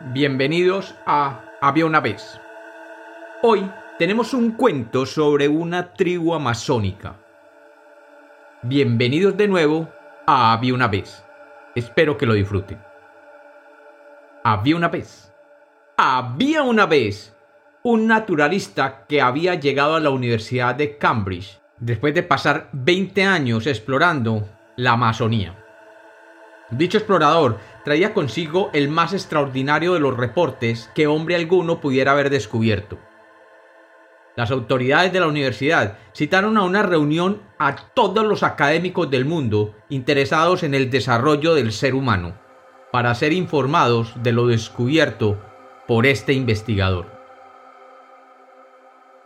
Bienvenidos a Había una vez. Hoy tenemos un cuento sobre una tribu amazónica. Bienvenidos de nuevo a Había una vez. Espero que lo disfruten. Había una vez. Había una vez un naturalista que había llegado a la Universidad de Cambridge después de pasar 20 años explorando la Amazonía. Dicho explorador traía consigo el más extraordinario de los reportes que hombre alguno pudiera haber descubierto. Las autoridades de la universidad citaron a una reunión a todos los académicos del mundo interesados en el desarrollo del ser humano, para ser informados de lo descubierto por este investigador.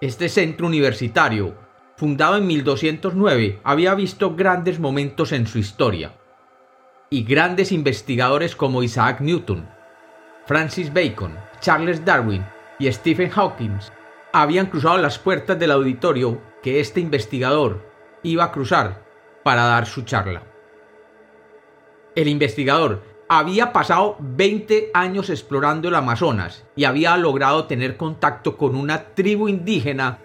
Este centro universitario, fundado en 1209, había visto grandes momentos en su historia y grandes investigadores como Isaac Newton, Francis Bacon, Charles Darwin y Stephen Hawking habían cruzado las puertas del auditorio que este investigador iba a cruzar para dar su charla. El investigador había pasado 20 años explorando el Amazonas y había logrado tener contacto con una tribu indígena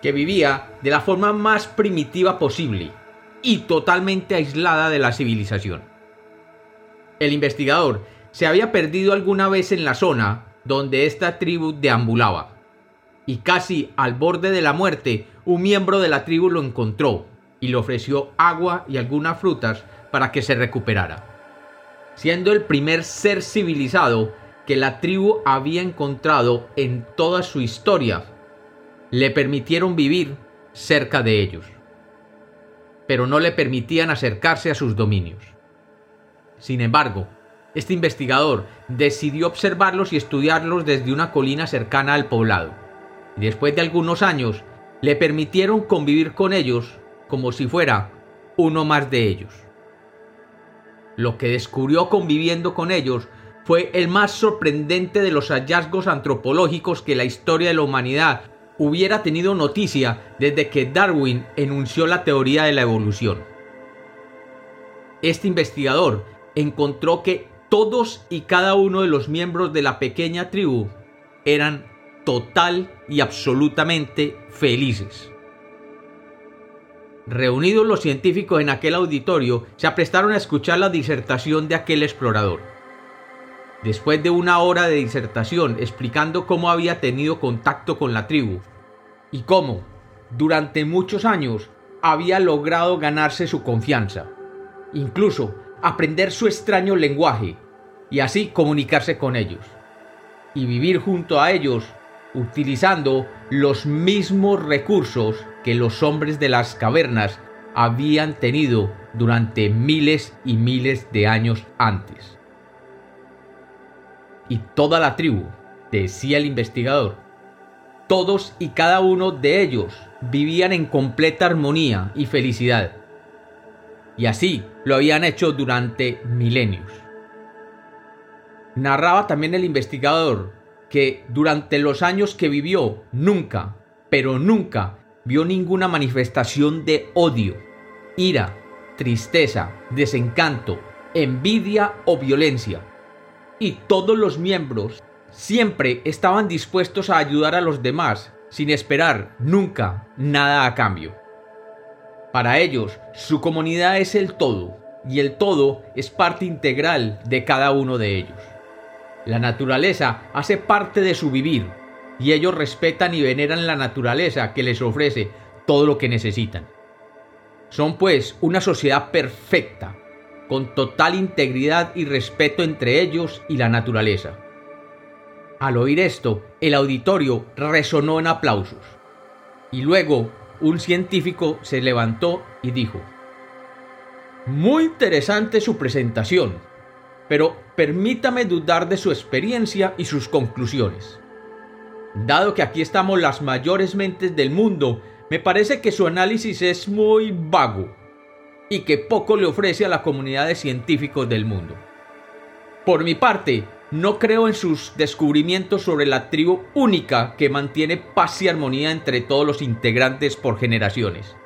que vivía de la forma más primitiva posible y totalmente aislada de la civilización. El investigador se había perdido alguna vez en la zona donde esta tribu deambulaba. Y casi al borde de la muerte, un miembro de la tribu lo encontró y le ofreció agua y algunas frutas para que se recuperara. Siendo el primer ser civilizado que la tribu había encontrado en toda su historia, le permitieron vivir cerca de ellos, pero no le permitían acercarse a sus dominios. Sin embargo, este investigador decidió observarlos y estudiarlos desde una colina cercana al poblado. Y después de algunos años, le permitieron convivir con ellos como si fuera uno más de ellos. Lo que descubrió conviviendo con ellos fue el más sorprendente de los hallazgos antropológicos que la historia de la humanidad hubiera tenido noticia desde que Darwin enunció la teoría de la evolución. Este investigador encontró que todos y cada uno de los miembros de la pequeña tribu eran total y absolutamente felices. Reunidos los científicos en aquel auditorio, se aprestaron a escuchar la disertación de aquel explorador. Después de una hora de disertación explicando cómo había tenido contacto con la tribu y cómo, durante muchos años, había logrado ganarse su confianza, incluso aprender su extraño lenguaje y así comunicarse con ellos y vivir junto a ellos utilizando los mismos recursos que los hombres de las cavernas habían tenido durante miles y miles de años antes. Y toda la tribu, decía el investigador, todos y cada uno de ellos vivían en completa armonía y felicidad y así lo habían hecho durante milenios. Narraba también el investigador que durante los años que vivió nunca, pero nunca vio ninguna manifestación de odio, ira, tristeza, desencanto, envidia o violencia. Y todos los miembros siempre estaban dispuestos a ayudar a los demás sin esperar nunca nada a cambio. Para ellos, su comunidad es el todo, y el todo es parte integral de cada uno de ellos. La naturaleza hace parte de su vivir, y ellos respetan y veneran la naturaleza que les ofrece todo lo que necesitan. Son pues una sociedad perfecta, con total integridad y respeto entre ellos y la naturaleza. Al oír esto, el auditorio resonó en aplausos. Y luego un científico se levantó y dijo, Muy interesante su presentación, pero permítame dudar de su experiencia y sus conclusiones. Dado que aquí estamos las mayores mentes del mundo, me parece que su análisis es muy vago y que poco le ofrece a la comunidad de científicos del mundo. Por mi parte, no creo en sus descubrimientos sobre la tribu única que mantiene paz y armonía entre todos los integrantes por generaciones.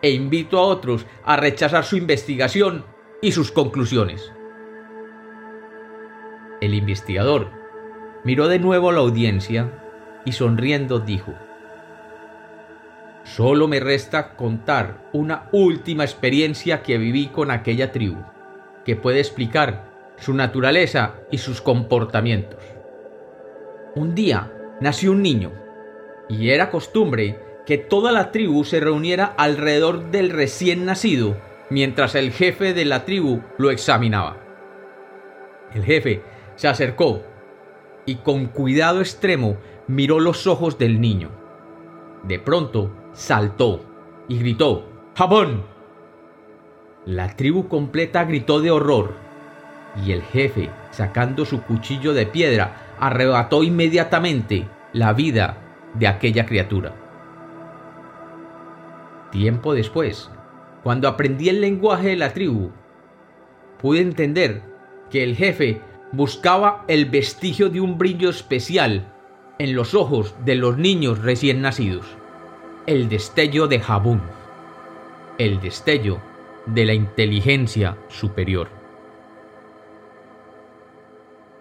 E invito a otros a rechazar su investigación y sus conclusiones. El investigador miró de nuevo a la audiencia y sonriendo dijo, Solo me resta contar una última experiencia que viví con aquella tribu, que puede explicar su naturaleza y sus comportamientos. Un día nació un niño, y era costumbre que toda la tribu se reuniera alrededor del recién nacido mientras el jefe de la tribu lo examinaba. El jefe se acercó y con cuidado extremo miró los ojos del niño. De pronto saltó y gritó, ¡Jabón! La tribu completa gritó de horror y el jefe, sacando su cuchillo de piedra, arrebató inmediatamente la vida de aquella criatura. Tiempo después, cuando aprendí el lenguaje de la tribu, pude entender que el jefe buscaba el vestigio de un brillo especial en los ojos de los niños recién nacidos. El destello de Jabún. El destello de la inteligencia superior.